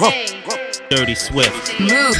Dirty Swift. Move.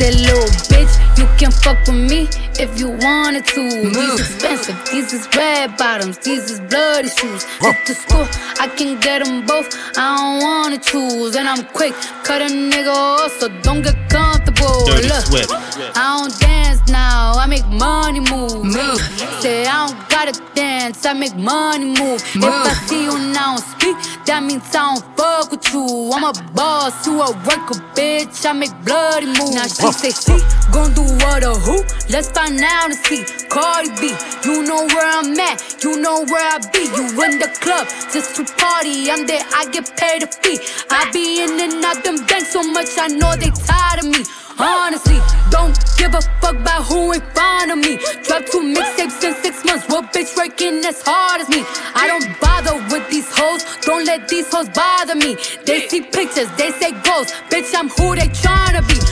That little bitch, you can fuck with me if you wanted to. These expensive, these is red bottoms, these is bloody shoes. Hit the school, I can get them both, I don't wanna choose. And I'm quick, cut a nigga off, so don't get comfortable. Dirty Look, Swift. I don't dance now, I make money move. Move. Say I don't gotta dance, I make money move. If I see you now speak, that means I don't fuck with you. I'm a boss, you a worker, bitch. I make bloody moves. Now she say she gon' do what or who? Let's find out and see. Cardi B, you know where I'm at, you know where I be. You in the club just to party. I'm there, I get paid a fee. I be in and out them banks so much, I know they tired of me. Honestly, don't give a fuck about who in front of me. Drop two mixtapes in six months. What bitch working as hard as me? I don't bother with these hoes. Don't let these hoes bother me. They see pictures, they say ghosts. Bitch, I'm who they tryna be.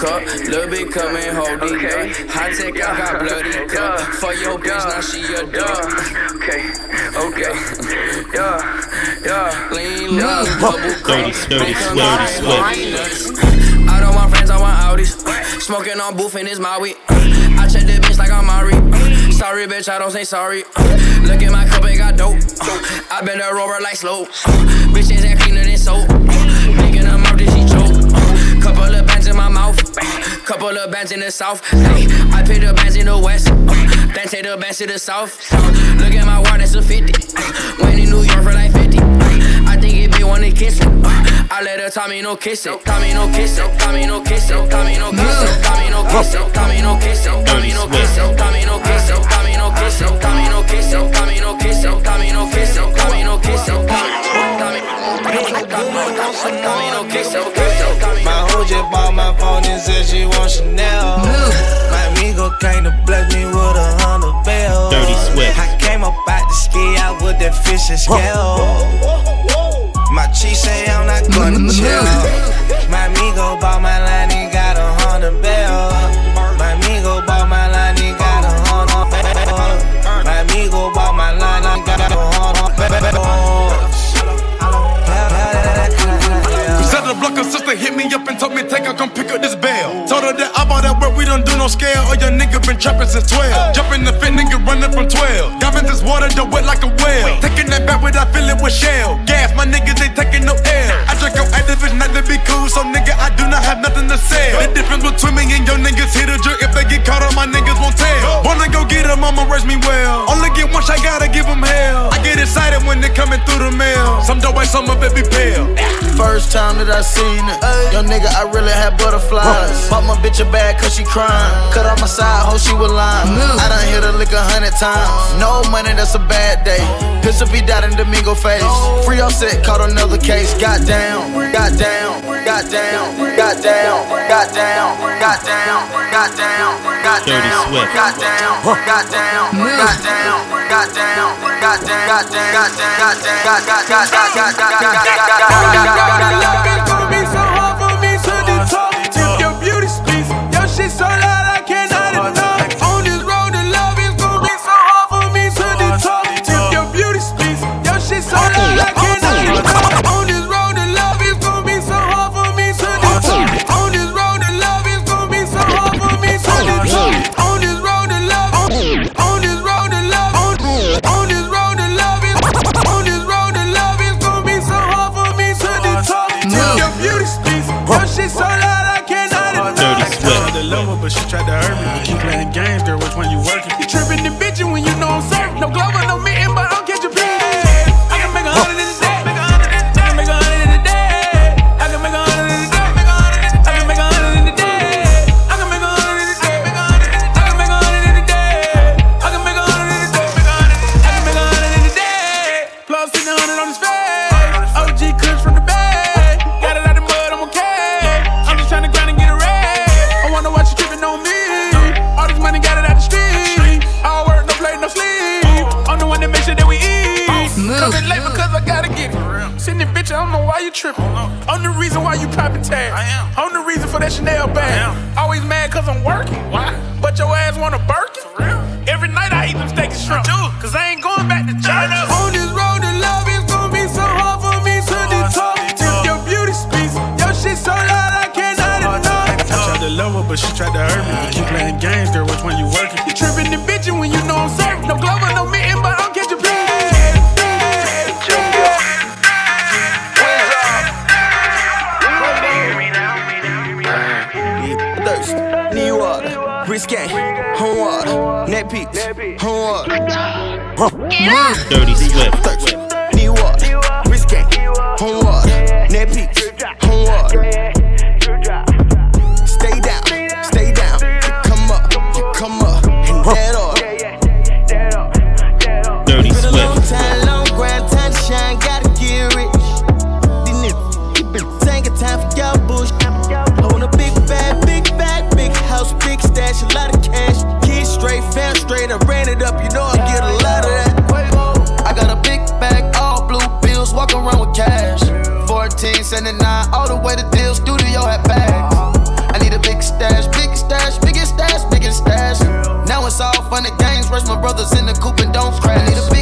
cup, little bit coming, hold it Okay. up. High tech, I got bloody cup. For your bitch, now she a dog. Okay, okay, yeah, yeah. Lean, lean, double cup. Dirty, dirty, dirty Swift. I don't want friends, I want Audis. Smoking on booth and it's my weed. I check the bitch like I'm Mari. Sorry, bitch, I don't say sorry. Look at my cup, it got dope. I been a rover like slow. Bitches ain't cleaner than soap. My mouth. Couple of bands in the south. I pay the bands in the west. Then take the bands to the south. Look at my watch, that's a 50. Went in New York for like 50. I think it be wanna kiss it. I let her Tommy no kiss it. Tommy no kiss it. Tommy no kiss it. Tommy no kiss it. Tommy no kiss it. Tommy no kiss it. Tommy no kiss it. Tommy no kiss it. Tommy no kiss it. Tommy no kiss it. Tommy no kiss it. Tommy no kiss it. Tommy no kiss. Tommy no kiss it. My hoe just bought my phone and said she want Chanel. My amigo came to bless me with a hundred bells. Dirty Swift. I came up out the ski out with that fish and scale. My chief say I'm not mm-hmm. gonna chill. My amigo bought my line, he got a hundred bells. My amigo bought my line, he got a hundred bells. My amigo bought my line, he got a hundred bells. Said the blocker sister hit her come pick up this bail. Told her that I bought that work, we don't do no scale. Or your nigga been trapping since 12. Jumping the fit, nigga running from 12. Diving this water, the wet like a whale. Taking that back without filling with shell. Gas, my niggas ain't taking no air. I drink your activist, not to be cool, so nigga, I do not have nothing to say. The difference between me and your niggas hit a jerk. If they get caught on my niggas won't tell. Wanna go get her, mama raise me well. Only get one shot, gotta give them hell. I get excited when they coming through the mail. Some dope some of it be pale. First time that I seen it, young nigga, I really had butterflies. Bought my bitch a bag cause she crying. Cut off my side, hoe she was lying. I done hit her lick a hundred times. No money, that's a bad day. Pistol be died in Domingo face. Free offset, caught another case. Got down, got down, got down, got down, got down, got down, got down, got Dirty down, Swift. got down, got down, got down, got down, got down, got down, got down, got down, got got got got got got got got got Love is gonna be she tried to hurt me. Uh, you playing games Now it's all fun and games, rush my brothers in the coop and don't crash. I need a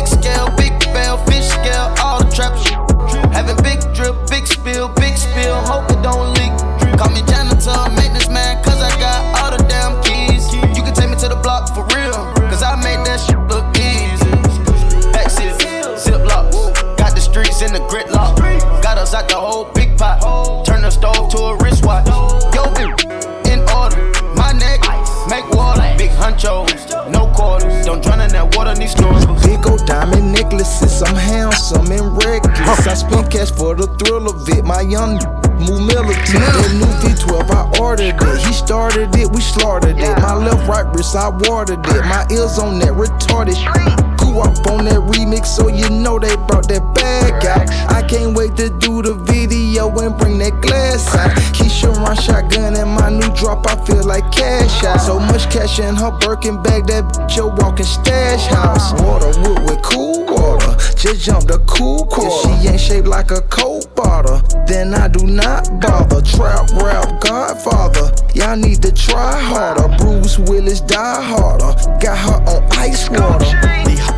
thrill of it. My young move militant. That new V12, I ordered it. He started it, we slaughtered it. My left, right wrist, I watered it. My ears on that retarded. Cool up on that remix, so you know they brought that bag out. I can't wait to do the video and bring that glass out. Keisha run shotgun in my new drop, I feel like cash out. So much cash in her Birkin bag, that bitch a walking stash house. Water wood with cool water, just jump the cool quarter. If she ain't shaped like a coke then I do not bother. Trap rap Godfather, y'all need to try harder. Bruce Willis die harder, got her on ice water.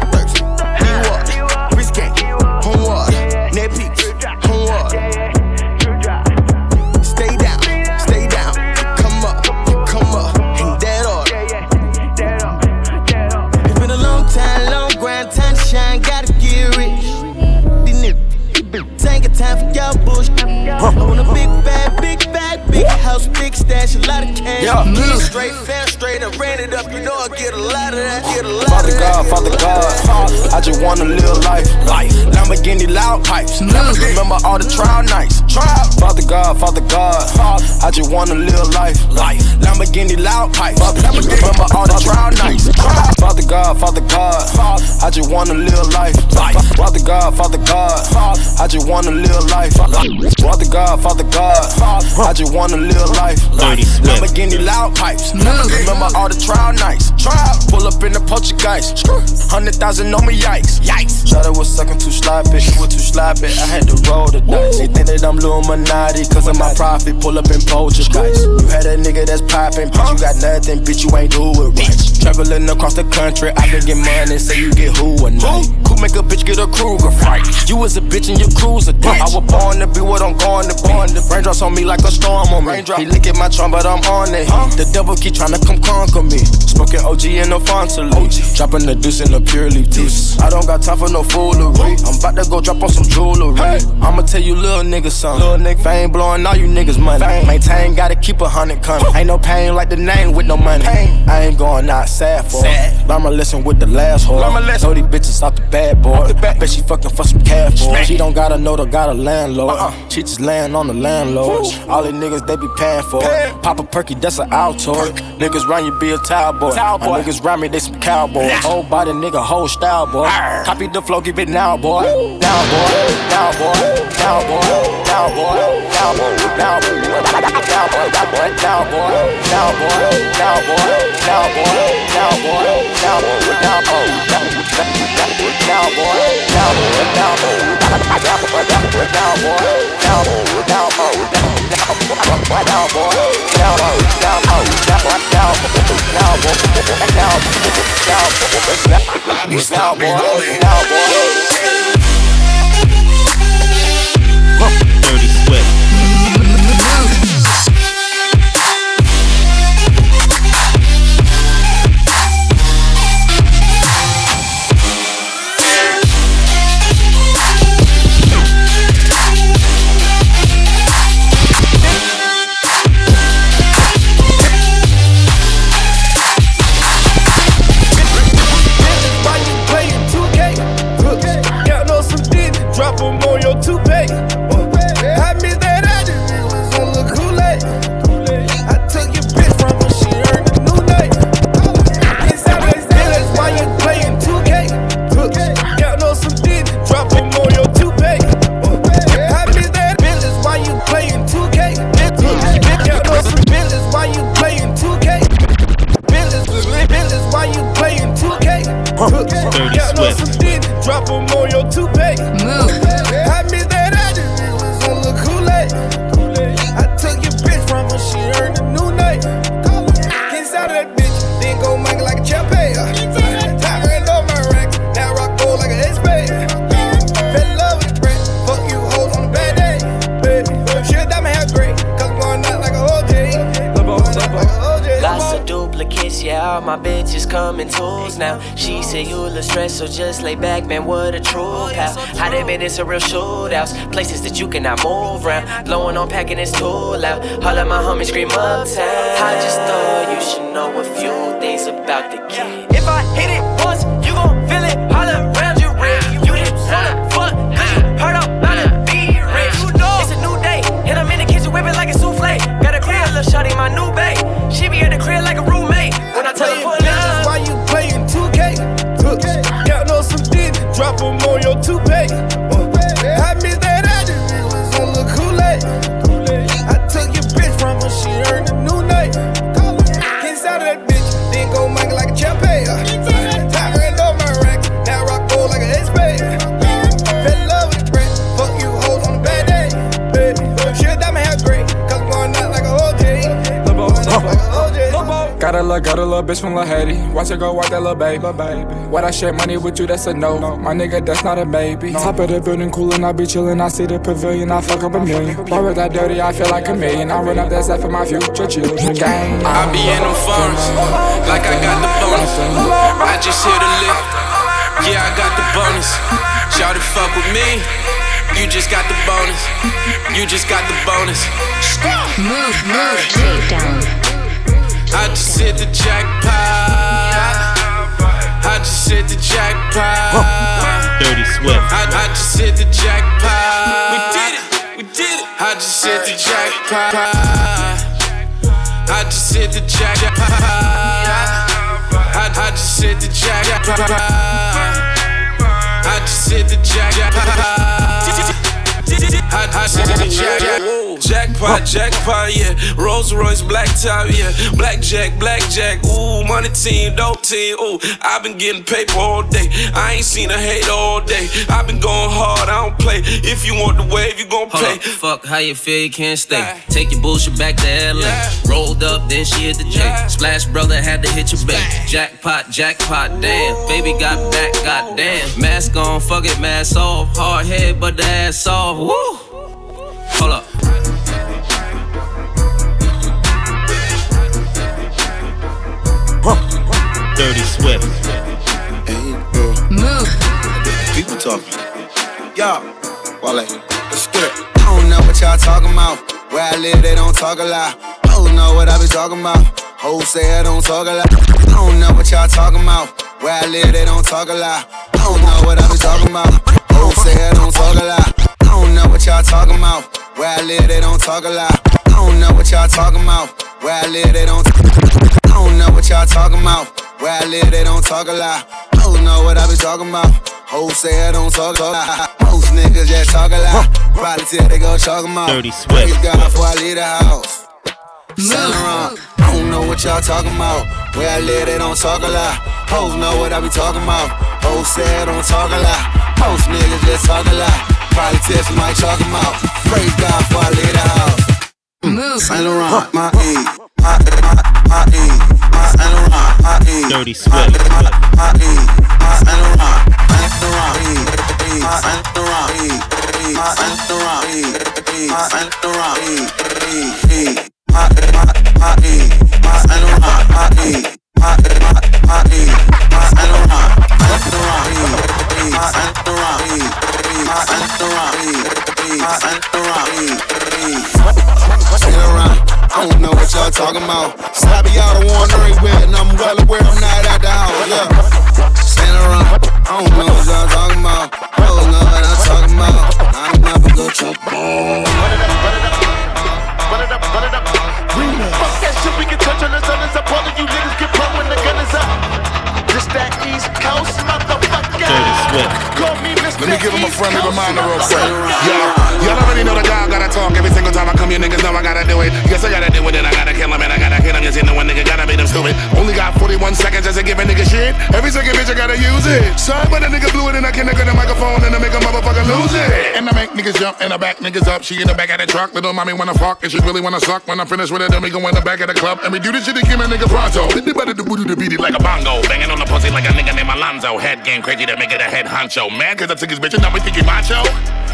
Own a big bag, big bag, big house, big stash, a lot of cash. Yeah. Straight, fast, straight, I ran it up, you know I get a lot of that, get a lot Father of God. Father God, I just wanna live life. Life. Lamborghini loud pipes. Remember all the trial nights. Trial. Father God, Father God, I just wanna live life. Life. Lamborghini loud pipes. Remember all the trial nights. Trial. Father God, Father God, I just wanna live life. Life. Father God, Father God, I just wanna live life. Father God, Father God, I just wanna live life. Lamborghini loud pipes. Remember all the trial nights. Trial. Pull up in the Portuguese. Hundred thousand on me, yikes. Yikes. Shot it was sucking too sloppy. Was too sloppy. I had to roll the dice. They think that I'm Illuminati. Cause of my profit. Pull up in Poltergeist. You had a nigga that's popping. Bitch, you got nothing. Bitch, you ain't do it right. Traveling across the country, I can get money, say you get who a night. Make a bitch get a Kruger fight? You was a bitch and your cruiser dick. I was born to be what I'm going to be. Raindrops on me like a storm on me. He lick at my trunk, but I'm on it. The devil keep trying to come conquer me. Smoking OG in the Fonta Dropping the deuce in the purely deuce. I don't got time for no foolery. I'm about to go drop on some jewelry. I'ma tell you little niggas something. Little nigga fame blowing all you niggas money. Maintain, gotta keep a hundred coming. Ain't no pain like the name with no money. I ain't going out sad for it. Learn my lesson with the last whore. Know these bitches off the bad boy. Bet she fucking for some cash for. She don't gotta know, got a landlord. She just laying on the landlord. All these niggas, they be paying for it. Pop a perky, that's an Altoid. Niggas run you, be a towel boy. My niggas rhyme me, they some cowboys. Whole body nigga, whole style boy. Copy the flow, give it now, boy. Boy. Now, boy. Now, boy. Now, boy. Now, boy. Now, boy. Now, boy. Now, boy. Now, boy. Now, boy. Now, boy. Now, boy. Now, boy. Now, boy. Now, boy. Now, boy. Now, boy. Now, boy. Stop me rolling. Huh. Now. She said you look stressed, so just lay back, man, what a true pal. How they been in some real shootouts, places that you cannot move around. Blowing on packing is too loud. All of my homies scream uptown. I just thought you should know a few things about the kid. If I hit it once, couple more, your big. Little, got a little bitch from Lil Haiti. Watch her go wipe that little baby. What I share money with you, that's a no. My nigga, that's not a baby. Top of the building, coolin', I be chillin'. I see the pavilion, I fuck up a million. Boy, with that dirty, I feel like a million. I run up that set for my future children. Gang. I be in them farms, like I got the bonus. I just hit a lick, yeah, I got the bonus. Y'all to fuck with me, you just got the bonus. You just got the bonus. Move, move, takedown. I just hit the jackpot. I just hit the jackpot. Dirty Swift. I, I just hit the jackpot. We did it. We did it. I just hit the jackpot. I just hit the jackpot. I, I just hit the jackpot. I just hit the jackpot. I, I just hit the jackpot. Jackpot, jackpot, yeah. Rolls Royce, black top, yeah. Blackjack, blackjack, ooh. Money team, dope team, ooh. I've been getting paper all day. I ain't seen a hate all day. I've been going hard, I don't play. If you want the wave, you gon' pay. up, fuck how you feel, you can't stay. Take your bullshit back to LA. Rolled up, then she hit the J. Splash brother had to hit your back. Jackpot, jackpot, damn. Baby got back, goddamn. Mask on, fuck it, mask off. Hard head, but the ass off. Woo! Hold up. Dirty Swift. Move. People talking. Y'all, Wale, let's get it. I don't know what y'all talking about. Where I live, they don't talk a lot. Hoes know what I be talking about. Hoes say I don't talk a lot. I don't know what y'all talking about. Where I live, they don't talk a lot. I don't know what I be talking about. Hoes say I don't talk a lot. I don't know what y'all talking about. Where I live, they don't talk a lot. I don't know what y'all talking about. Where I live, they don't. I don't know what y'all talking about. Where I live, they don't talk a lot. Hoes know what I be talking about. Hoes say I don't talk a lot. Most niggas just talk a lot. Probably till they go chalk 'em out. Dirty Swift. Praise God before I leave the house. Stand around. I don't know what y'all talking about. Where I live, they don't talk a lot. Hoes know what I be talking about. Hoes say I don't talk a lot. Most niggas just talk a lot. Probably till somebody chalk 'em out. Praise God before I leave the house. Move. Saint Laurent, my E. My, my, my E. My Saint Laurent, my E. Dirty Swift. My E. My Saint Laurent. Saint Laurent, E. E. My Saint Laurent, E. E. My Saint Laurent, E. E. My Saint Laurent, E. E. E. My, my, my E. My Saint Laurent, my E. My, my, my E. My Saint Laurent. Saint Laurent, E. E. My Saint Laurent, E. E. My Saint Laurent, E. Sit around. I don't know what y'all talking about. Slappy y'all the one ring with, and I'm well aware I'm not at the house. Yeah. Around. I don't know what y'all talking about. I don't know what I'm talking about. I'm never go chop. Fuck that shit, we can touch on the sun. It's a part of you niggas get pumped when the gun up. This that East Coast motherfucker. Dirty Swift. Call me Mr. Let me give him a friendly reminder real quick. motherfucker. Y'all, y'all already know the guy gotta talk every single time I come here. Niggas know I gotta do it. Yes, I gotta do it, and I gotta kill him, and I gotta hit him. Yes, you know a nigga gotta make them stupid. Only got 41 seconds just to give a nigga shit. Every second, bitch, I gotta use it. Sorry, but a nigga blew it, and I can't get the microphone, and I make a motherfucker lose it. And I make niggas jump, and I back niggas up. She in the back of the truck, little mommy wanna fuck, and she really wanna suck. When I finish with it, then we go in the back of the club, and we do this shit to kill a nigga pronto. Better to booty to beat it like a bongo. Banging on the pussy like a nigga named Alonzo. Head game crazy to make it a head honcho. Man, cause I took his bitch, and now we think he macho.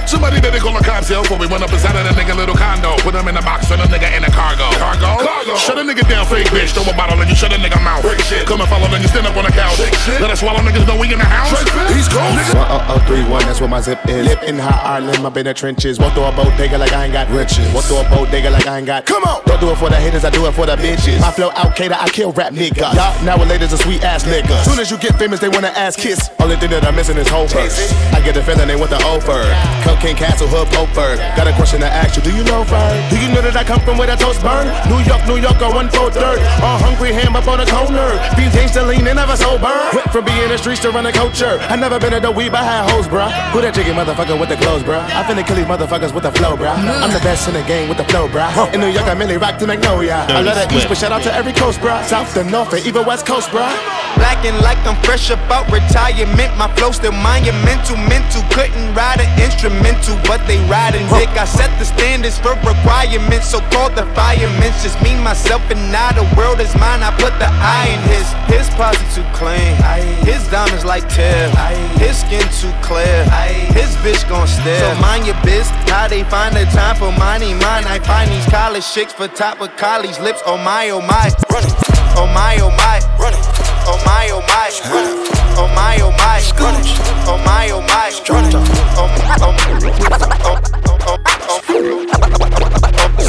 Somebody better call a cops yo, before we run up inside of that nigga little condo. Put him in a box, turn a nigga in a cargo. Cargo? Cargo. Shut a nigga down, fake bitch. Throw a bottle and you shut a nigga mouth. Come and follow, then you stand up on the couch. Let us swallow niggas know we in the house. He's cold. One oh oh three one, that's where my zip is. Live in high Ireland, I've in the trenches. Walk through a bodega like I ain't got riches. Walk through a bodega like I ain't got. Come on, don't do it for the haters, I do it for the bitches. My flow out cater, I kill rap niggas. Y'all nowadays a sweet ass nigga. Soon as you get famous, they wanna ask kiss. Only thing that I'm missing is whole verse. I get the feeling they want the over. Cocaine Castle Hood Poper. Got a question to ask you, do you know Fern? Do you know that I come from where the toast burn? New York, New York, or one four third. All hungry ham up on a corner. Beans ain't still lean and never sober. Went from being in the streets to running culture. I never been at the weed, but I had hoes, bruh. Who that chicken motherfucker with the clothes, bruh? I finna kill these motherfuckers with the flow, bruh. I'm the best in the game with the flow, bruh. In New York, I mainly rock to Magnolia. I love the east, but shout out to every coast, bruh. South to north and even west coast, bruh. Blacking like I'm fresh about retirement. My flow still monumental, mental. Couldn't ride an instrumental, but they riding dick. I set the standards for requirements, so called the firemen. Just me, myself, and now the world is mine. I put the eye in his. His posse too clean. His diamonds like tear. His skin too clear. His bitch gon' stare. So mind your biz. How they find the time for money? Mine. I find these college chicks for top of college lips. Oh my, oh my. Oh my, oh my. Oh my, oh my. Oh my, oh my. Oh my, oh my. Oh my, oh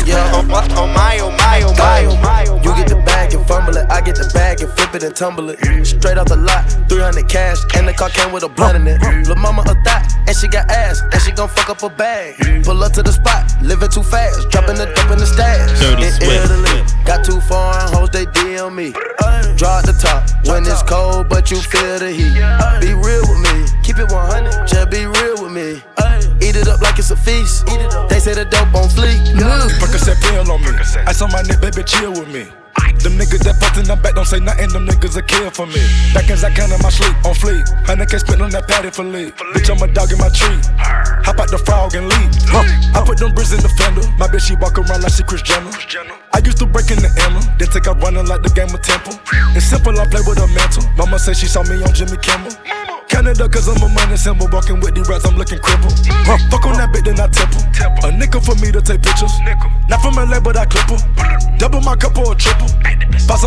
Yeah. oh my, oh my, oh my, oh my. You get the bag and fumble it, I get the bag and flip it and tumble it. Straight off the lot, 300 cash, and the car came with a blunt in it. Lil' mama a thot, and she got ass, and she gon' fuck up a bag. Pull up to the spot, living too fast, dropping the dope in the stash. Dirty in. Italy, got too foreign hoes, they DM me. Draw the top when it's cold, but you feel the heat. Be real with me, keep it 100, just be real with me. Eat it up like it's a feast. They say the dope on fleek. Mmm. Percocet pill on me. I saw my nigga, baby, chill with me. Them niggas that post in the back don't say nothing, them niggas a kill for me. Back as I can in my sleep, on fleek. Hundred K spit on that patty for lead. Bitch, I'm a dog in my tree. Hop out the frog and leave. I put them bricks in the fender. My bitch, she walk around like she Kris Jenner. I used to break in the Emma, then take out running like the game of Temple. It's simple, I play with a mantle. Mama say she saw me on Jimmy Kimmel. Canada, cause I'm a money symbol. Walking with the rats, I'm looking crippled. Fuck on that bitch, then I temple. A nickel for me to take pictures. Not from LA, but I clip her. Double my cup or a triple.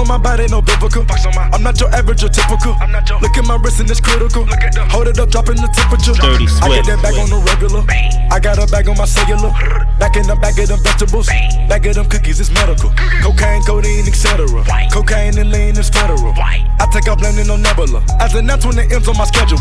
Box on my body, no biblical. I'm not your average or typical. Look at my wrist and it's critical. Hold it up, dropping the temperature. Dirty I get Swift. that bag on the regular. I got a bag on my cellular. Back in the bag of them vegetables. Bag of them cookies, it's medical. Cocaine, codeine, etc. Cocaine and lean is federal. I take off landing on Nebula. As an that's when it ends on my schedule.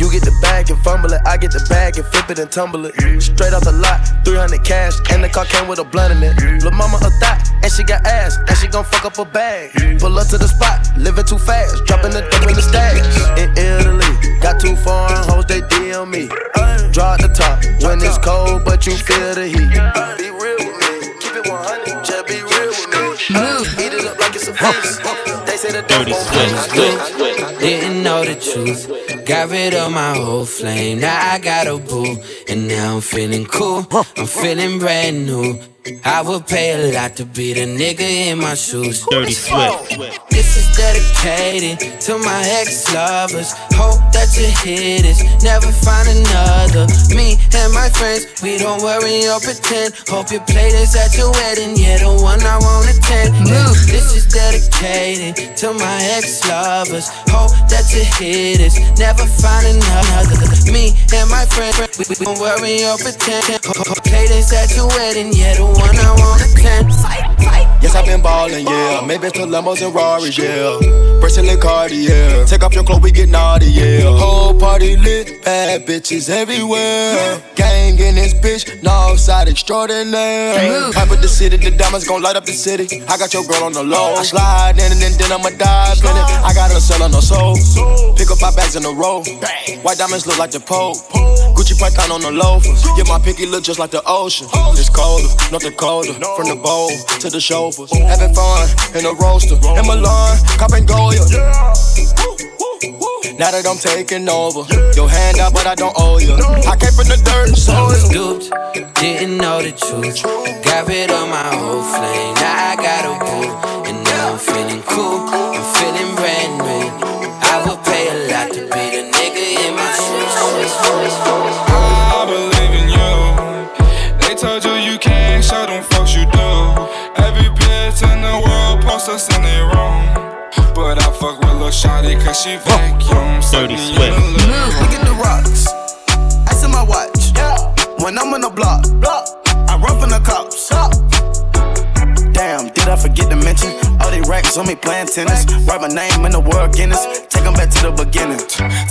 You get the bag and fumble it, I get the bag and flip it and tumble it. Straight off the lot, 300 cash, and the car came with a blunt in it. Lil' mama a thot, and she got ass, and she gon' fuck up a bag. Pull up to the spot, living too fast, dropping the dope in the stash. In Italy, got too foreign hoes, they DM me. Drop the top when it's cold, but you feel the heat. Be real with me, keep it 100, just be real with me. Eat it up like it's a feast. Dirty won't Swift. Didn't know the truth. Got rid of my whole flame. Now I got a boo. And now I'm feeling cool. I'm feeling brand new. I would pay a lot to be the nigga in my shoes. Dirty Swift. This is dedicated to my ex-lovers. Hope that you hear this. Never find another. Me and my friends, we don't worry or pretend. Hope you play this at your wedding. Yeah, the one I wanna attend. This is dedicated to my ex-lovers. Hope that you hear this. Never find another. Me and my friends, we, we don't worry or pretend. Hope, hope play this at your wedding. Yeah, the one I wanna attend. Yes, I've been ballin', yeah. Maybe to Lambos and Rarries, yeah. Bracelet yeah. Take off your clothes, we get naughty, yeah. Whole party lit, bad bitches everywhere. Gang in this bitch, Northside extraordinaire. Hype with the city, the diamonds gon' light up the city. I got your girl on the low. I slide in and then, then I'ma dive in it. I got her selling her soul. Pick up my bags in a row. White diamonds look like the Pope. Gucci Python on the loafers. Yeah, my pinky look just like the ocean. It's colder, not the colder. From the bowl to the chauffeurs. Having fun in the roaster. In Milan, copping Goyard. Now that I'm taking over, your hand out, but I don't owe you. I came from the dirt, so it's Scooped, didn't know the truth. Got rid of my whole flame. Now I got a boo, and now I'm feeling cool. I'm feeling with Lil Shawty cause she vacuum. Dirty Swift. Look mm, at the rocks. Ice in my watch. When I'm on the block, I run from the cops. Damn, did I forget to mention? All they racks on me playing tennis. Write my name in the world Guinness. Take 'em back to the beginning.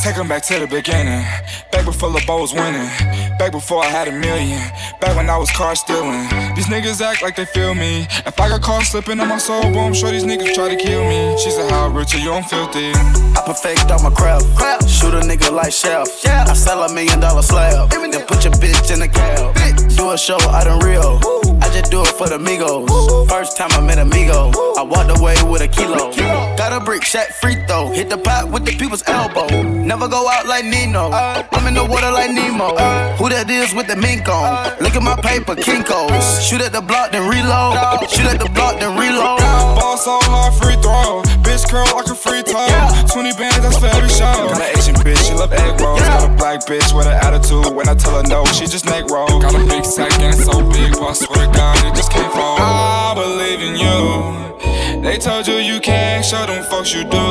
Take 'em back to the beginning. Back before the was winning. Back before I had a million. Back when I was car stealing. These niggas act like they feel me. If I got caught slipping on my soul, boy, I'm sure these niggas try to kill me. She said, How rich are you? I'm filthy. I perfect all my craft. Shoot a nigga like Chef. I sell a million dollar slab. Then put your bitch in the cab. Do a show out in Rio. I just do it for the Migos. First time I met Amigo. I walked away with a kilo. Got a brick, shot free throw. Hit the pot with the people's elbow. Never go out like Nino. I'm in the water like Nemo. Who that is with the mink on? Look at my paper, Kinkos. Shoot at the block, then reload. Shoot at the block, then reload. Ball so hard, free throw. Bitch curl like a free throw. 20 bands, that's for every show. Got an Asian bitch, she love egg rolls. Got a black bitch with an attitude. When I tell her no, she just neck roll. Got a big sack and it's so big, but I swear to God, it just can't fall. I believe in you. They told you you can't show them folks you do.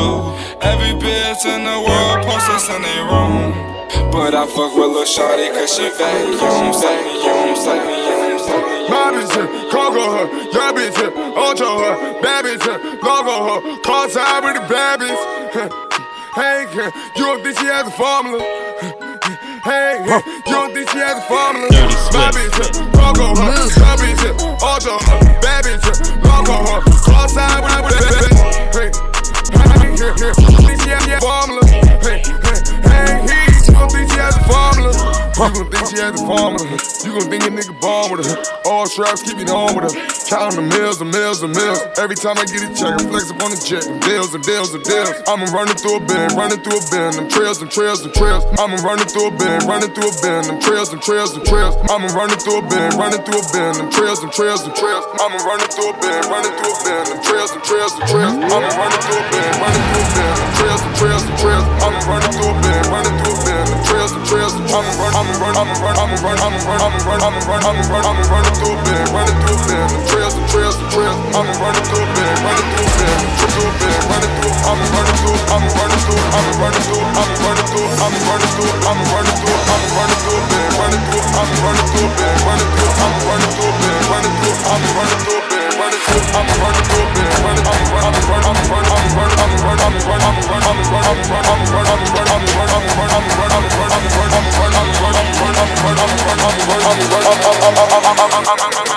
Every bitch in the world posts us in their room. But I fuck with Lil Shawty cause she vacuum, vacuum, vacuum. Bitch, Congo her, your bitch, Ocho her, bad bitch, logo her, call time with the bad bitch. Hey, mm. you don't think she has a formula? Hey, you don't think she has a formula? My bitch, Congo her, your bitch, Ocho her, bad bitch, logo her, call time with the bad bitch. Hey, hey, you don't think she has a formula? Hey, gon' think she has a formula. You gon' think she has a formula. You gon' think a nigga bomb with her. All traps keep it on with her. Counting the mills and mills and mills. Every time I get a check, I flex up on the jet. Deals and deals and deals. I'ma running through a bin, running through a bin. Them trails and trails and trails. I'ma running through a bin, running through a bin. Them trails and trails and trails. I'ma running through a bin, running through a bin. Them trails and trails and trails. I'ma running through a bin, running through a bin. Them trails and trails and trails. I'ma running through a bin, running through a bin. Them trails and trails and trails. I'ma running through a bin, running through a bin some trails, some trails, some trails. I'ma run, I'ma run, I'ma run, I'ma run, I'ma run, I'ma run, I'ma run, I'ma run, I'ma run through a bed, run it through a bed. Some trails, some trails, some trails. I'ma run it through a bed, run it through a bed, through a bed, run it through. I'ma run it through, I'ma run it through, I'ma run it through, I'ma run it through, I'ma run it through, I'ma run it through, I'ma run it through a bed, run it through, I'ma run it through a bed, run it through, I'ma run it through a bed, run it through, I'ma run it through a bed. I'm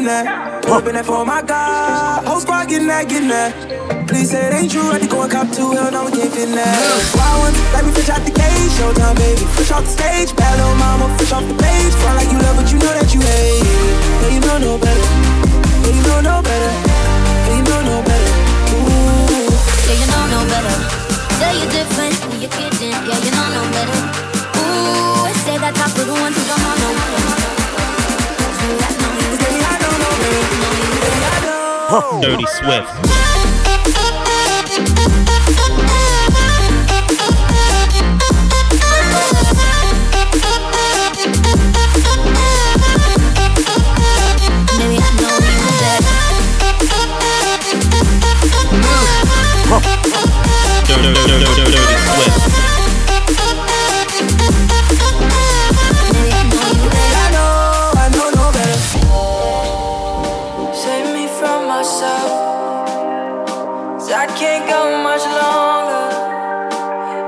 flipping that, flipping that. For my God. Whole squad getting that, getting that. Please say it ain't true. I had to go and cop two. Hell no, we can't fit in that. Wild ones, like we fish out the cage. Showtime, baby. Fish off the stage. Bad little mama, fish off the page. Front like you love, but you know that you hate. Yeah, you know no better. Yeah, you know no better. Yeah, you know no better. Ooh. Yeah, you know no better. Say you're different you're kidding. Yeah, you know no better. Ooh, say that top of the ones who don't know no better. Dirty Swift. Maybe I know you better. Dirty, dirty, dirty, dirty I can't go much longer.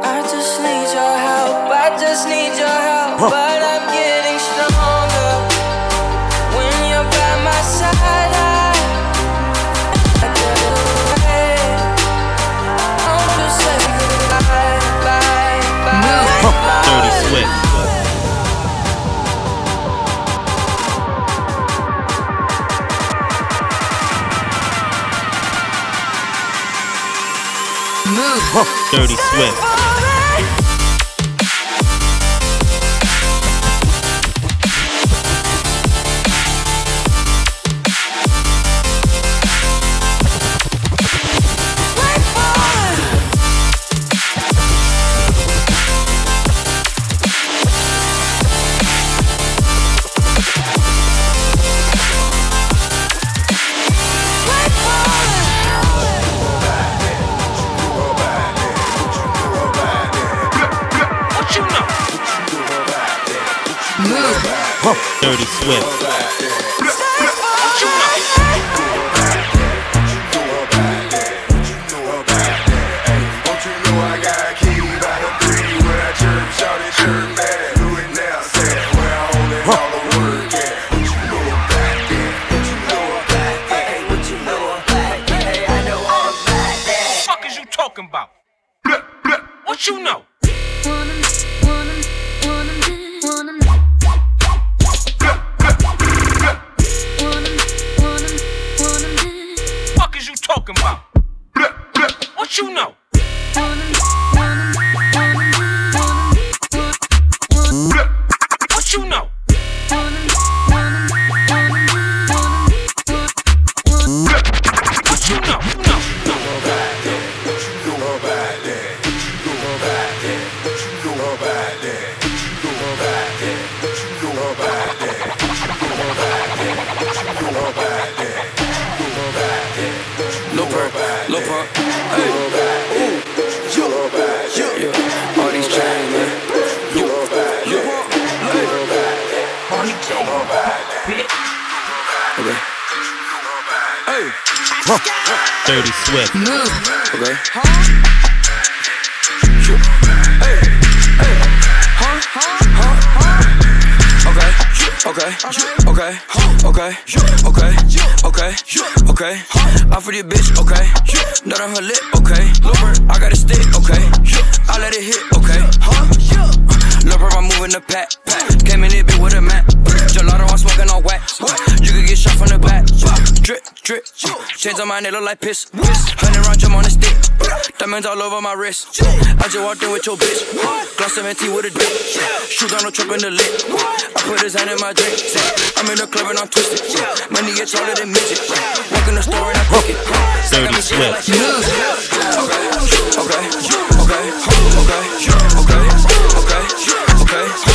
I just need your help. I just need your help. Dirty Swift. Dirty Swift. Look like piss. Hundred round jump on the stick. Diamonds all over my wrist. I just walked in with your bitch. Gloss 17 with a dick. Shoot on the truck in the lip. I put his hand in my drink. I'm in the club and I'm twisted. Money get taller than midget. Walk in the store and I pick it. Dirty Swift. Okay, okay, okay, okay, okay, okay, okay,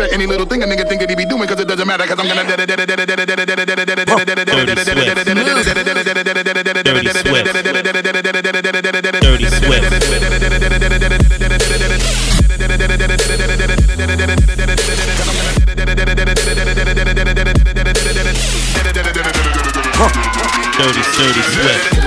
blow and then I gotta shut it. Any little thing a nigga think that he be doing, cause it doesn't matter, cause I'm gonna Dirty, dirty Swift.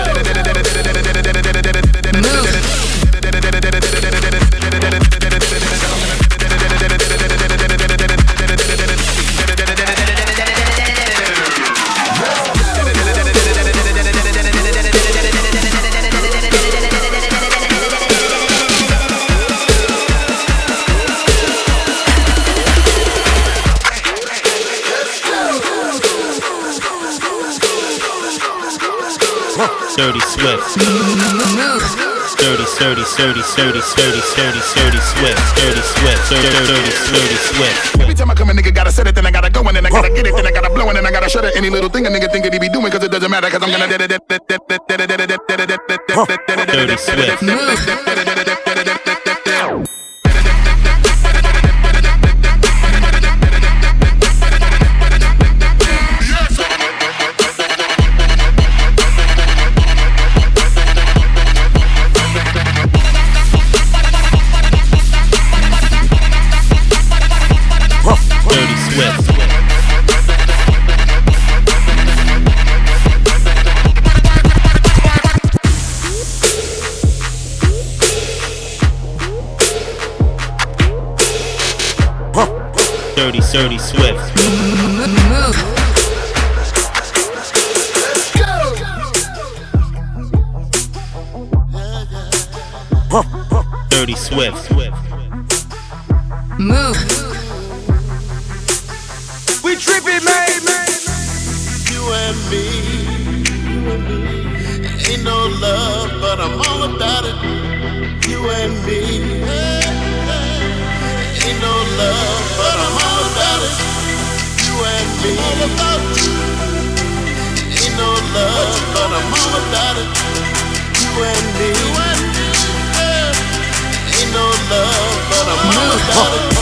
Dirty Swift. Dirty, dirty, dirty, dirty, dirty, dirty, dirty Swift. Dirty Swift. Dirty, dirty Swift. Every time I come a nigga gotta set it, then I gotta go and then I gotta get it, then I gotta blow and then I gotta shut it. Any little thing a nigga think that he be doing, cause it doesn't matter, cause I'm gonna Dirty Dirty, Swift. Dirty Swift. Move. We trippin', man. You and me. Ain't no love, but I'm all about it. You and me. Ain't no love, Me. All about you. Ain't no love, but I'm all about it. You and me. You and me. Ain't no love, but I'm all about it.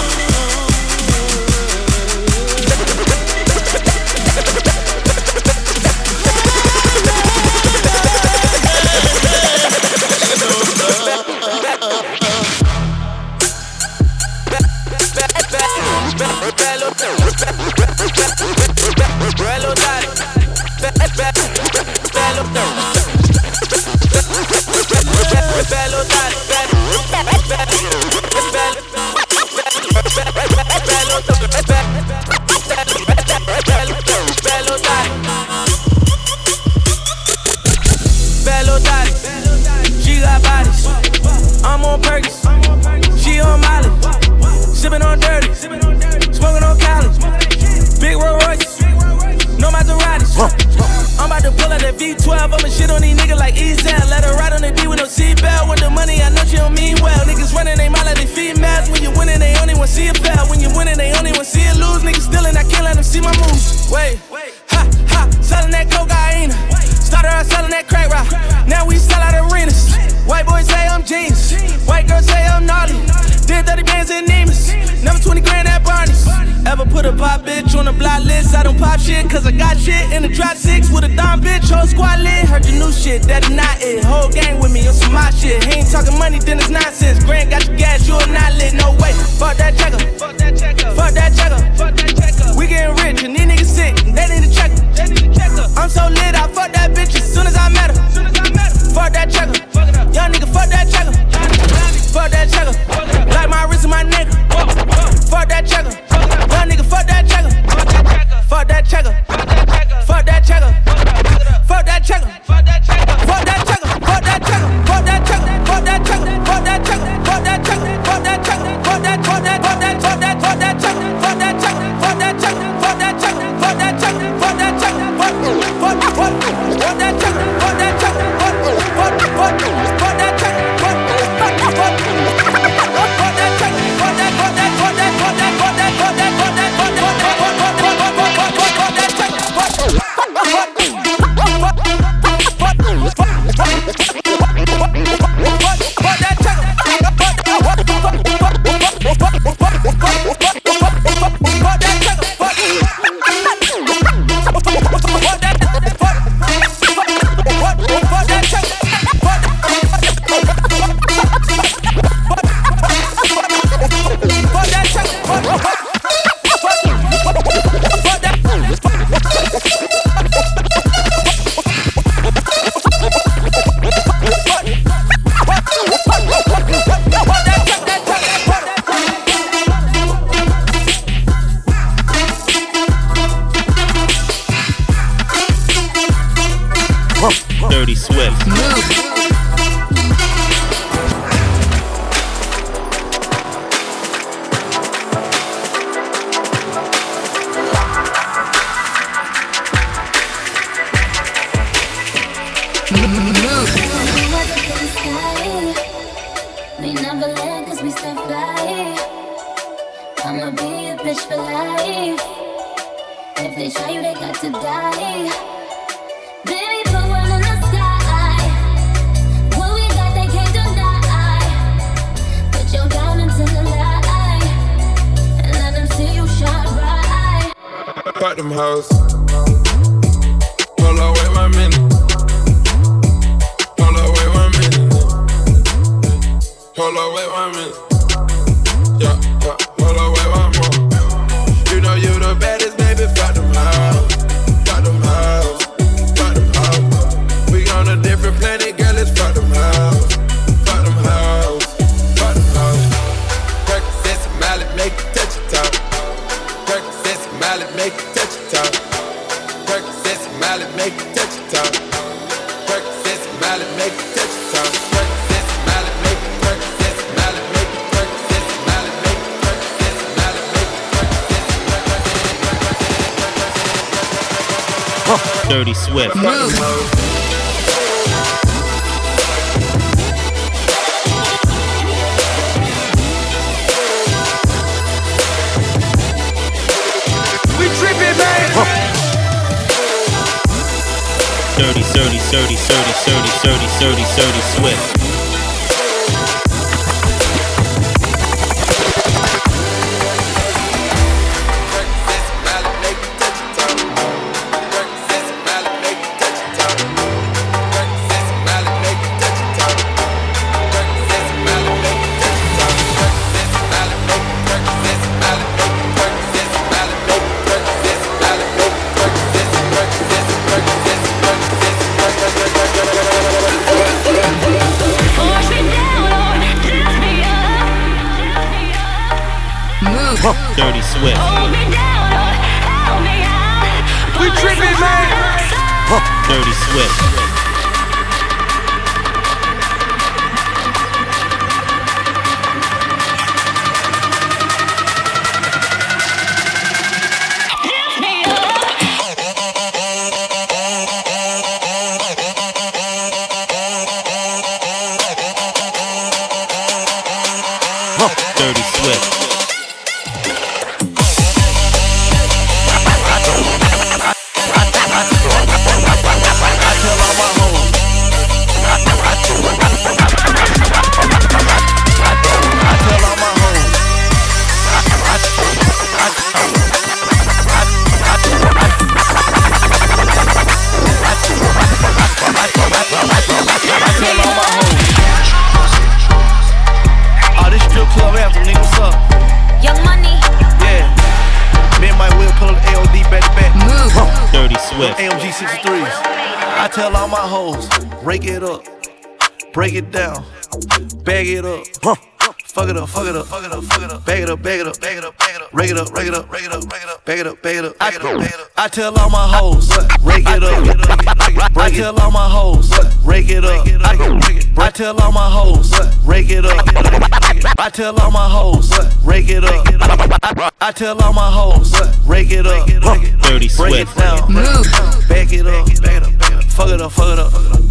Never 20 grand at Barney's. Ever put a pop bitch on the block list? I don't pop shit, cause I got shit in the drop six with a dime bitch. Whole squad lit. Heard the new shit, that is not it. Whole gang with me on some my shit. He ain't talking money, then it's nonsense. Grand got your gas, you are not lit. No way. Fuck that checker. Fuck that checker. Fuck that checker. Fuck that checker. We getting rich and these niggas sick. They need a checker. They need a checker. I'm so lit, I fuck that bitch as soon as I met her. Soon as I met her. Fuck that checker. Young nigga, fuck that checker. Fuck that checker. Like my wrist and my neck. Fuck that checker. Young nigga, fuck that checker. Fuck that checker. Fuck that checker. Swift. Dirty, dirty, dirty, dirty, dirty Swift. Dirty bag it up. Fuck it up, fuck it up, fuck it up, fuck it up, bag it up, bag it up, bag it up, bag it up, rake it up, rake it up, rake it up, rake it up, bag it up, bag it up, bag it up, bag it up. I tell all my hoes, rake it up, I tell all my hoes, rake it up, I tell all my hoes, rake it up, I tell all my hoes, rake it up, I tell all my hoes, rake it up, Dirty break it down, back it up, back it up, back it up, fuck it up, fuck it up,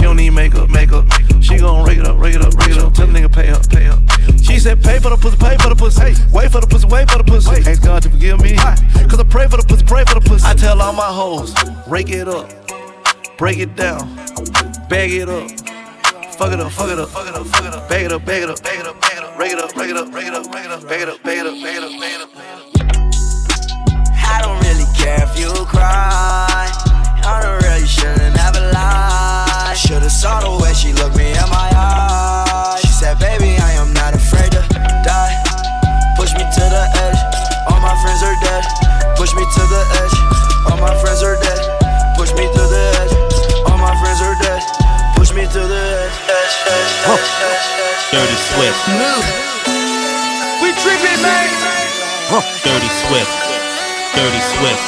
She don't need makeup, makeup. She gon' rake it up, rake it up, rake it up. Tell the nigga pay up, pay up. She said pay for the pussy, pay for the pussy. Wait for the pussy, wait for the pussy. Ask God to forgive me. Cause I pray for the pussy, pray for the pussy. I tell all my hoes, rake it up, break it down, bag it up. Fuck it up, fuck it up, fuck it up, fuck it up. Bag it up, bag it up, bag it up, bag it up. Rake it up, rake it up, rake it up, rake it up. Bag it up, bag it up, bag it up, bag it up. I don't really care if you cry. I don't really shouldn't have a lie. Should've saw the way she looked me in my eyes. She said, baby, I am not afraid to die. Push me to the edge. All my friends are dead. Push me to the edge. All my friends are dead. Push me to the edge. All my friends are dead. Push me to the edge. edge, edge, edge, edge, edge. Dirty Swift. We trippin', man. Dirty Swift. Dirty Swift.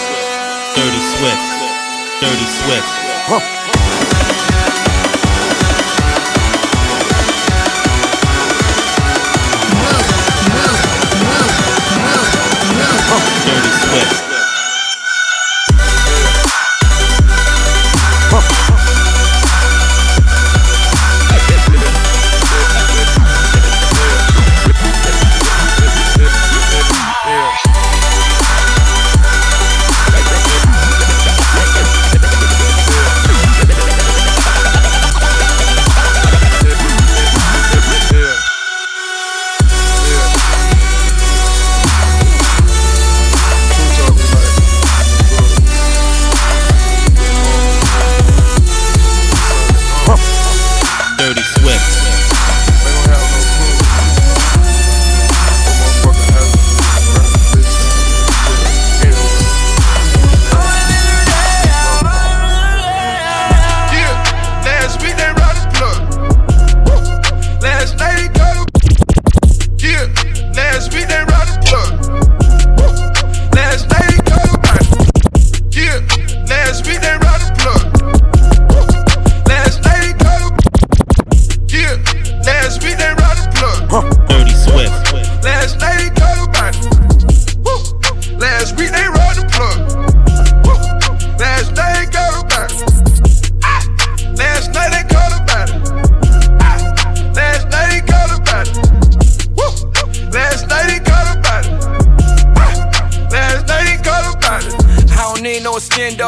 Dirty Swift. Dirty Swift. Dirty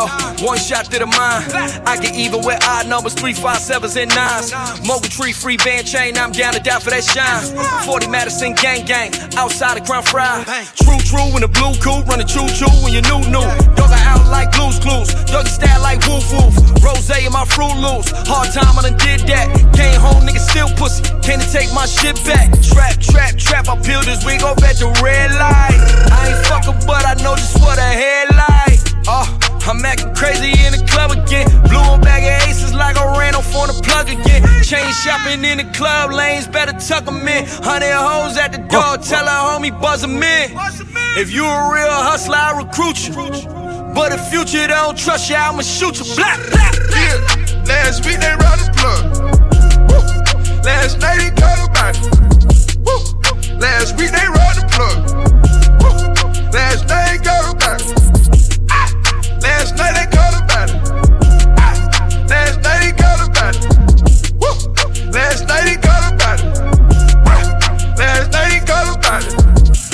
extendo. One shot to the mind. I get even with odd numbers, three, five, sevens, and nines. Mogul tree, free band chain. I'm down to die for that shine. 40 Madison gang gang. Outside of Crown Fry. True, true in the blue coupe. Running choo choo when you new new. Dog I out like blues clues. Doggy style like woof woof. Rose in my fruit loops. Hard time, I done did that. Came home, nigga still pussy. Can't take my shit back. Trap, trap, trap. I peeled this wig off at the red light. I ain't fucking, but I know just what a headlight. Oh, I'm acting crazy in the club again. Blew a bag of aces like I ran off on the plug again. Chain shopping in the club lanes, better tuck 'em in. Hundred hoes at the door, tell her homie buzz 'em in. If you a real hustler, I recruit you. But if future don't trust you, I'ma shoot you. Black, black, Yeah, last week they robbed the plug. Last night they about it. Woo. Last week they robbed the plug. Last night they called about it. Last night they called about it. Ah. Last night they called about it. Woo. Last night they called about it. Ah. Last night they called about it.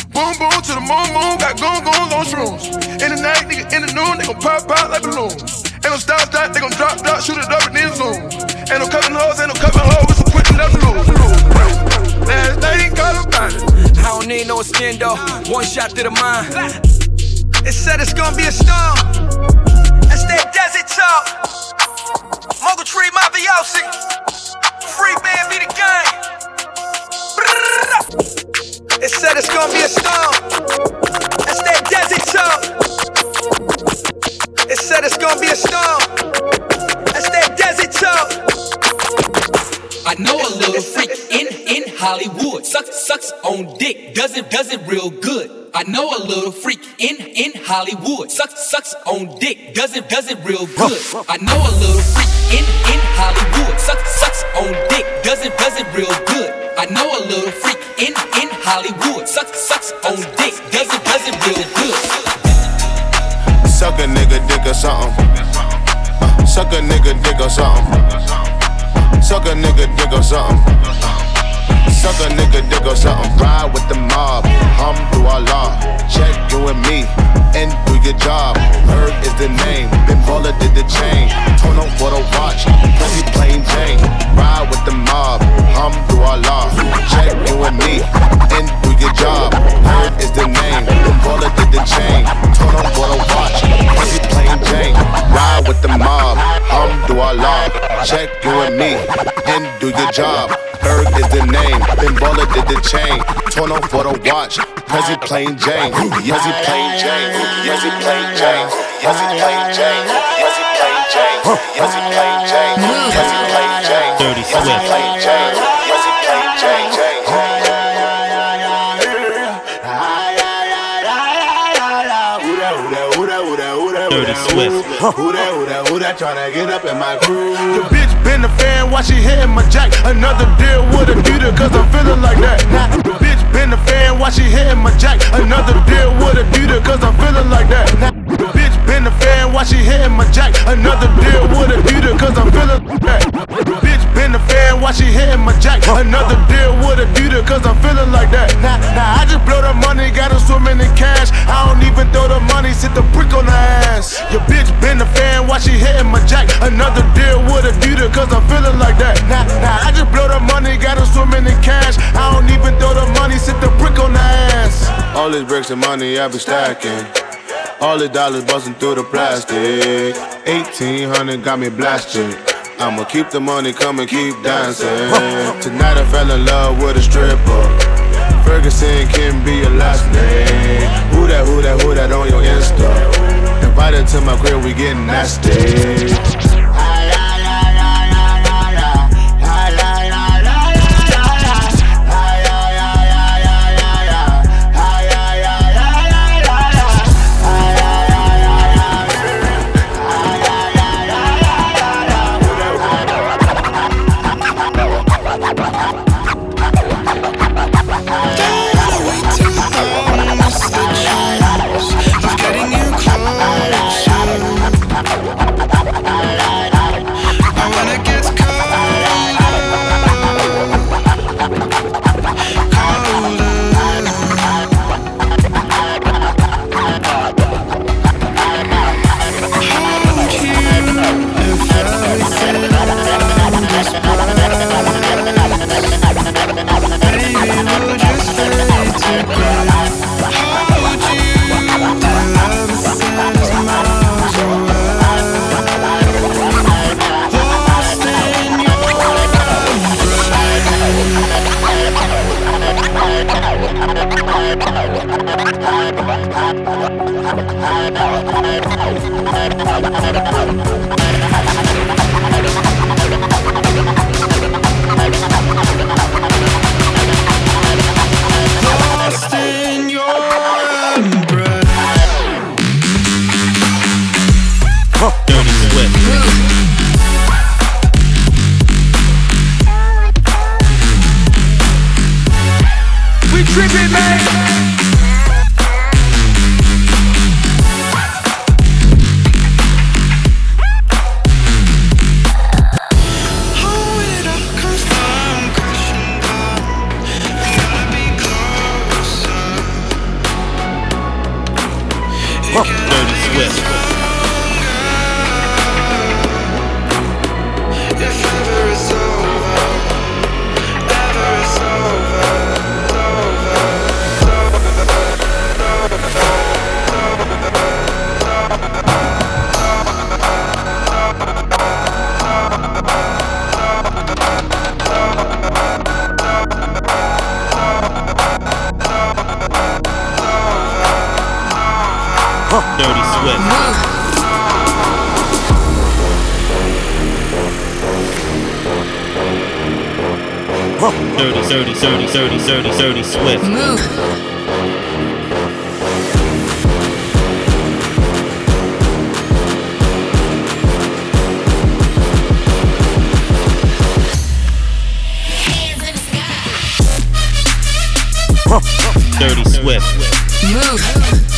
Boom boom to the moon moon, got goon goons on shrooms. In the night, nigga, in the noon, they gon' pop out like balloons. Ain't no stop, stop, they gon' drop, drop, shoot it up and then zoom. Ain't no cutting hoes, ain't no cutting hoes, so putting up the loop. Last night, he called about it. I don't need no extendo, one shot to the mind. It said it's gonna be a storm. That's that desert talk. Mogul Tree Mafiosi. Free man be the game. It said it's gonna be a storm. That's that desert talk. It said it's gonna be a storm. That's that desert talk. I know a little freak in in Hollywood. Sucks sucks on dick. Does it does it real good. I know a little freak in in Hollywood. Sucks sucks on dick. Does it does it real good. I know a little freak in in Hollywood. Sucks sucks on dick. Does it does it real good. I know a little freak in in Hollywood. Sucks sucks on dick. Does it does it real good. Suck a nigga dick or something. Suck a nigga dick or something. Suck a nigga dick or something. Suck a nigga dick or something. Ride with the mob. Hum through our law. Check you and me and do your job. Herb is the name. Ben Baller did the chain. Tono for the watch. Pussy plain Jane. Ride with the mob. Hum through our law. Check you and me and do your job. Herb is the name. Ben Baller did the chain. Tono for the watch. Pussy plain Jane. Ride with the mob. Hum through our law. Check you and me and do your job. Erg is the name. Ben Baller did the chain. Tono for the watch. Prezi Jane. Prezi plain Jane. Prezi plain Jane. Prezi plain Jane. Prezi plain Jane. Prezi plain Jane. Prezi plain Jane. Dirty Prezi Swift. plain Jane. Prezi plain Jane. Dirty Swift. Who that, who that, who that tryna get up in my groove? Your bitch been a fan while she hitting my jack. Another deal with a Dita, cause I'm feeling like that. Been a fan while she hitting my jack. Another deal with a Dita, cause I'm feeling like that. Bitch been a fan while she hitting my jack. Another deal with a Dita, cause I'm feeling like that. Bitch been a fan while she hitting my jack. Another deal with a Dita, cause I'm feeling like that. Now, now I just blow the money, got her swimming in cash. I don't even throw the money, sit the brick on the ass. Your bitch been a fan while she hitting my jack. Another deal with a Dita, cause I'm feeling like that. Now, now I just blow the money, got her swimming in cash. I All these bricks of money I be stacking. All the dollars busting through the plastic. 1800 got me blasted. I'ma keep the money coming, keep dancing. Tonight I fell in love with a stripper. Ferguson can be your last name. Who that, who that, who that on your Insta? Invited to my crib, we getting nasty. Thank you. Dirty, dirty, dirty, dirty, dirty, Swift. Dirty Swift. We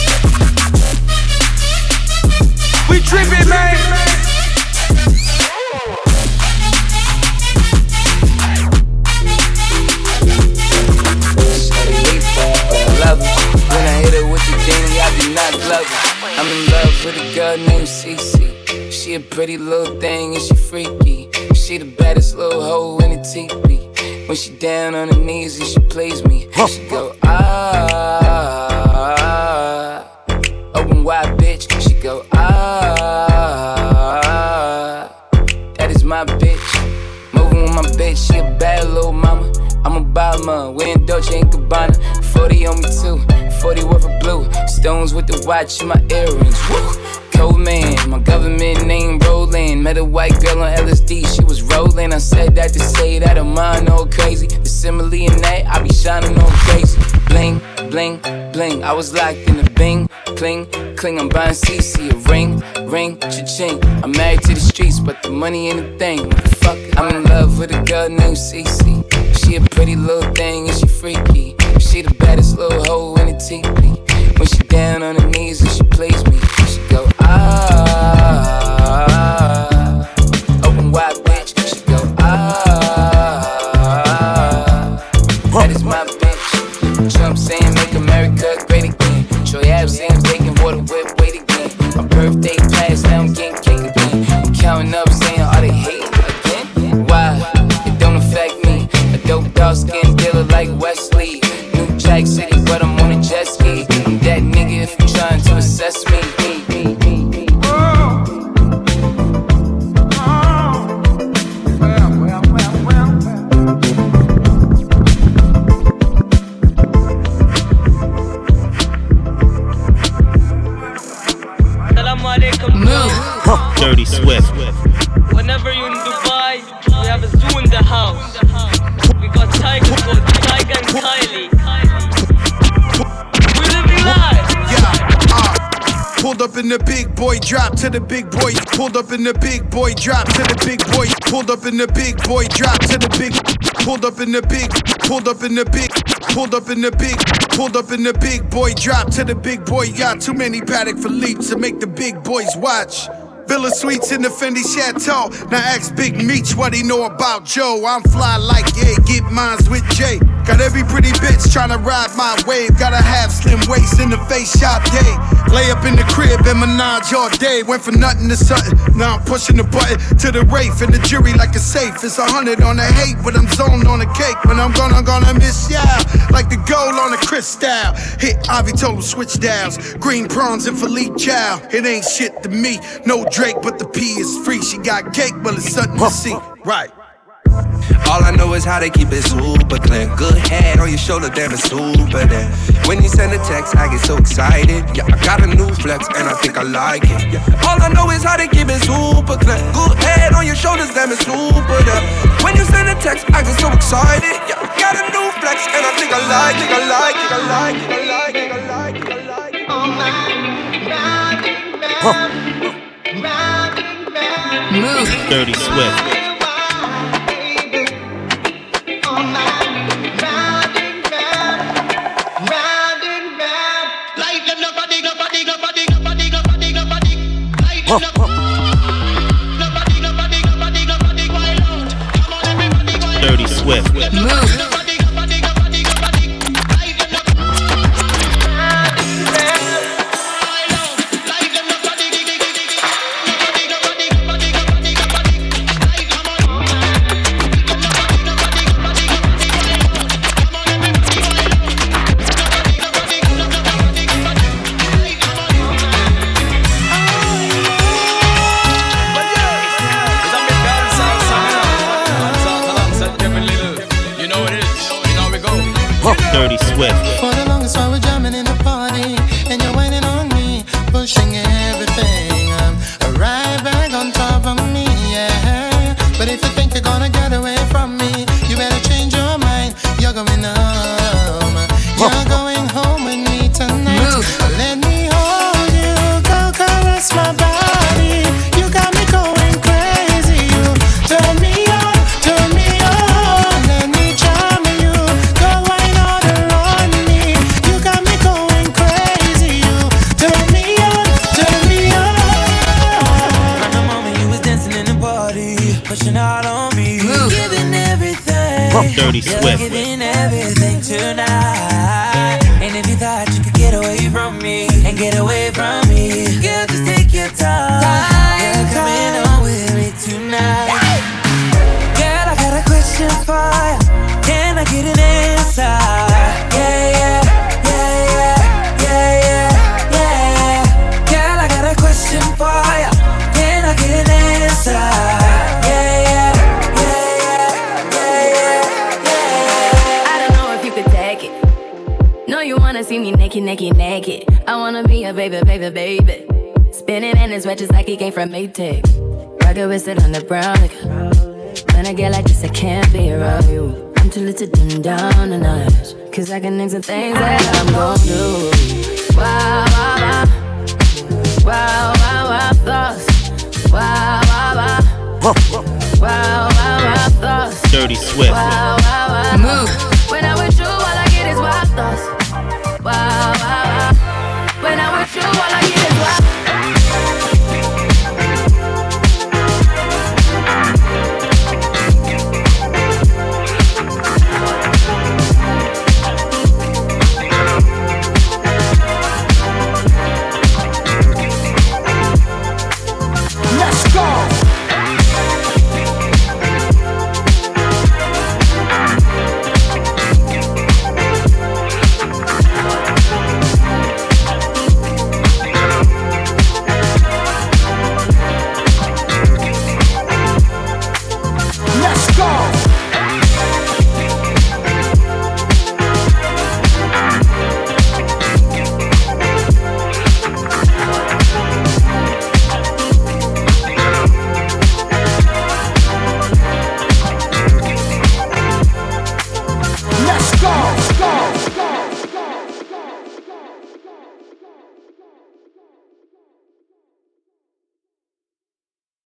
pretty little thing and she freaky. She the baddest little hoe in the teepee. When she down on her knees and she plays me, she go ah. Open wide, bitch. She go ah. That is my bitch. Moving with my bitch, she a bad little mama. I'm a Obama, we in Dolce and Gabbana. 40 on me too, 40 worth of blue. Stones with the watch and my earrings. Woo. Cold man, my government name Roland. Met a white girl on LSD, she was rolling. I said that to say that I'm mine all crazy. The simile in that, I be shining on crazy. Bling, bling, bling. I was locked in the bing, cling, cling. I'm buying CC a ring, ring, cha-ching. I'm married to the streets, but the money ain't a thing. Motherfucker, I'm in love with a girl named CC. She a pretty little thing and she freaky. She the baddest little hoe in the teepee. When she down on her knees and she plays me, ah. Open wide, bitch. She go ah. That is my bitch. Trump saying make America great again. Troy Ave saying taking water whip weight again. My birthday passed, now I'm getting cake again. I'm counting up saying are they hating again? Why? It don't affect me. A dope dark skin dealer like Wesley. Swift. Whenever you're in Dubai, we have a zoo in the house. We got tigers called Tiger and Kylie. We living life. Yeah, ah Pulled up in the big boy, drop to the big boy. Pulled up in the big boy, drop to the big boy. Pulled up in the big boy, drop to the big. Pulled up in the big, pulled up in the big, pulled up in the big, pulled up in the big boy, drop to the big boy. Got too many Paddock Philippe to make the big boys watch. Villa Suites in the Fendi Chateau. Now ask Big Meech what he know about Joe. I'm fly like yeah, get mines with Jay. Got every pretty bitch tryna ride my wave. Gotta have slim waist in the face shot day. Lay up in the crib and menage all day. Went from nothing to something. Now I'm pushing the button to the Wraith and the jury like a safe. It's a hundred on the hate, but I'm zoned on the cake. But I'm gonna gonna miss ya like the gold on a crystal. Hit Ivy him switch dials. Green prawns and Philippe Chow. It ain't shit to me. No Drake, but the P is free. She got cake, but it's something to see. Right. All I know is how they keep it super clean. Good head on your shoulder, damn it's super there. When you send a text, I get so excited. Yeah, I got a new flex and I think I like it. Yeah. All I know is how they keep it super clean. Good head on your shoulders, damn it's super there. When you send a text, I get so excited. Yeah, I got a new flex and I think I like it. I like it. I like it. I like it. I like it. I like it. Oh Move. Dirty Swift. Dirty Swift. pushing for you. Can I get an answer? Yeah, yeah, yeah, yeah, yeah. I don't know if you could take it. No, you wanna see me naked, naked, naked. I wanna be a baby, baby, baby. Spinning in his just like he came from Maytag. Rocket with it on the brown. Like, when I get like this, I can't be around you. I'm too little to dim down a notch. Cause I can name some things that I'm gon' do. Wow, wow, wow. Wow, thoughts. Wow, wow, wow. Wow, wow, wow thoughts. Dirty Swift. Wow, wow, wow. Move. When I'm with you, all I get is wild thoughts.